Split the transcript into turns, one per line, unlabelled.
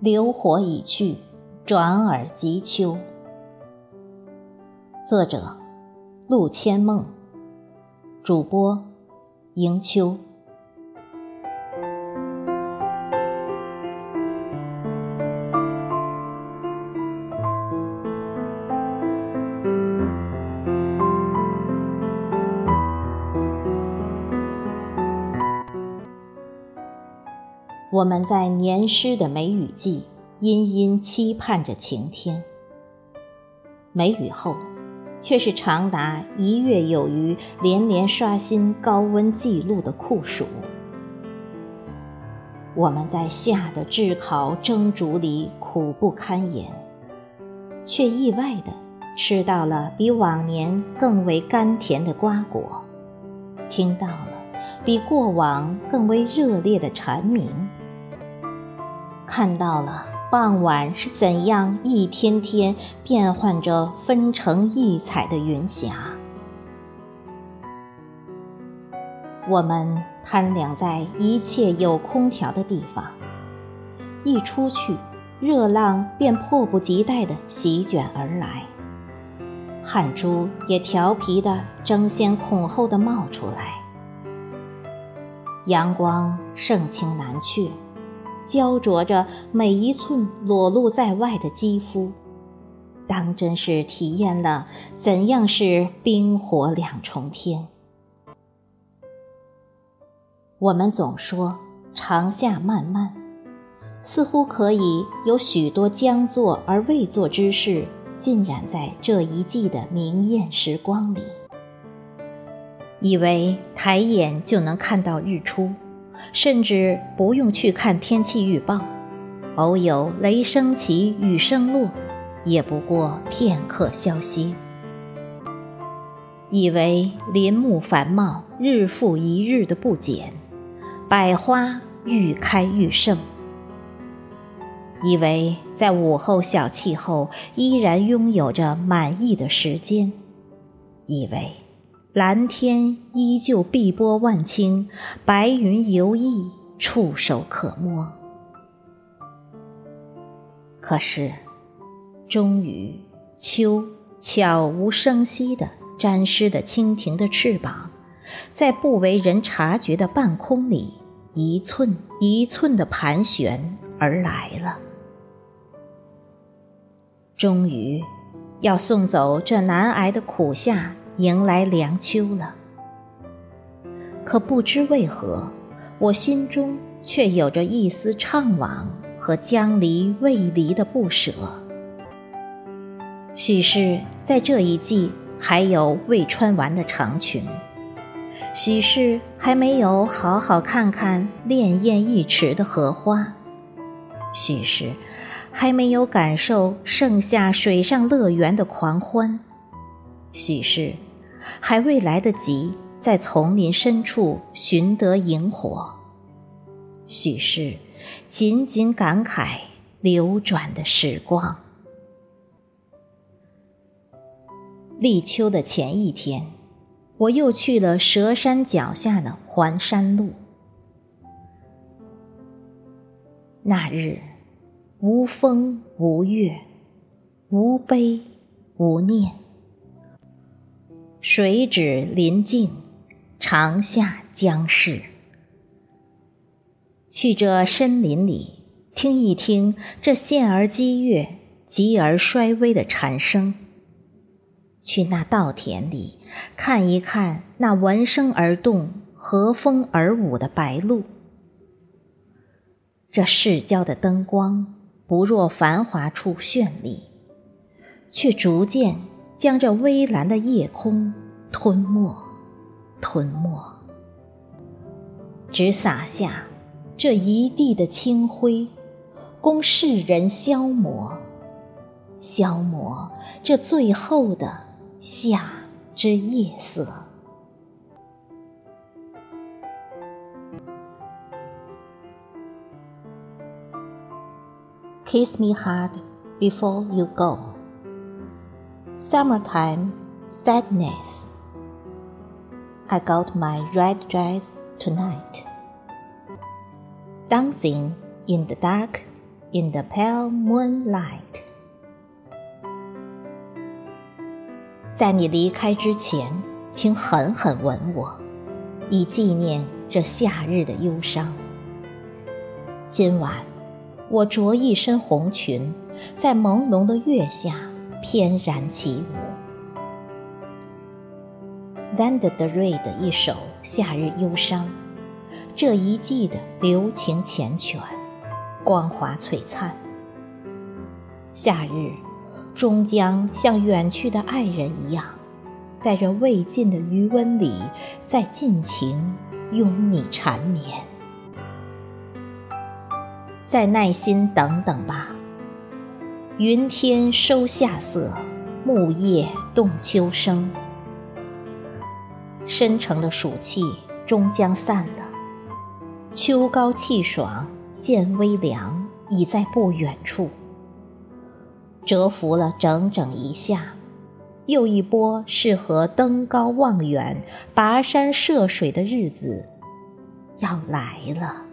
流火已去，转而即秋。作者：陆千梦，主播：迎秋。我们在年湿的梅雨季，殷殷期盼着晴天。梅雨后，却是长达一月有余，连连刷新高温记录的酷暑。我们在夏的炙烤蒸煮里苦不堪言，却意外的吃到了比往年更为甘甜的瓜果，听到了比过往更为热烈的蝉鸣。看到了傍晚是怎样一天天变换着纷呈异彩的云霞。我们贪凉在一切有空调的地方，一出去，热浪便迫不及待地席卷而来，汗珠也调皮地争先恐后地冒出来，阳光盛情难却。焦灼着每一寸裸露在外的肌肤，当真是体验了怎样是冰火两重天。我们总说长夏漫漫，似乎可以有许多将做而未做之事浸染在这一季的明艳时光里，以为抬眼就能看到日出。甚至不用去看天气预报，偶有雷声起雨声落，也不过片刻消息。以为林木繁茂，日复一日的不减，百花愈开愈盛。以为在午后小憩后，依然拥有着满意的时间。以为。蓝天依旧碧波万顷，白云游弋，触手可摸。可是，终于，秋悄无声息地沾湿了蜻蜓的翅膀，在不为人察觉的半空里，一寸一寸地盘旋而来了。终于，要送走这难挨的苦夏。迎来凉秋了，可不知为何，我心中却有着一丝怅惘和将离未离的不舍。许是在这一季还有未穿完的长裙，许是还没有好好看看潋滟一池的荷花，许是还没有感受盛夏水上乐园的狂欢，许是。还未来得及在丛林深处寻得萤火，许是仅仅感慨流转的时光。立秋的前一天，我又去了蛇山脚下的环山路。那日，无风无月，无悲无念。水止临近，长夏将逝。去这深林里，听一听这现而激越、急而衰微的蝉声；去那稻田里，看一看那闻声而动、和风而舞的白鹭。这市郊的灯光，不若繁华处绚丽，却逐渐。将这微蓝的夜空吞没，吞没，只洒下这一地的清辉，供世人消磨，消磨这最后的夏之夜色。Kiss me hard before you go. Summertime sadness. I got my red dress tonight. Dancing in the dark in the pale moonlight。在你离开之前，请狠狠吻我，以纪念这夏日的忧伤。今晚，我着一身红裙，在朦胧的月下 翩然起舞。兰德德瑞的一首《夏日忧伤》，这一季的留情缱绻，光华璀璨。夏日。终将像远去的爱人一样，在这未尽的余温里，再尽情拥你缠绵。再耐心等等吧。云天收夏色，木叶动秋声。深沉的暑气终将散了，秋高气爽，渐微凉，已在不远处。蛰伏了整整一夏，又一波适合登高望远、跋山涉水的日子要来了。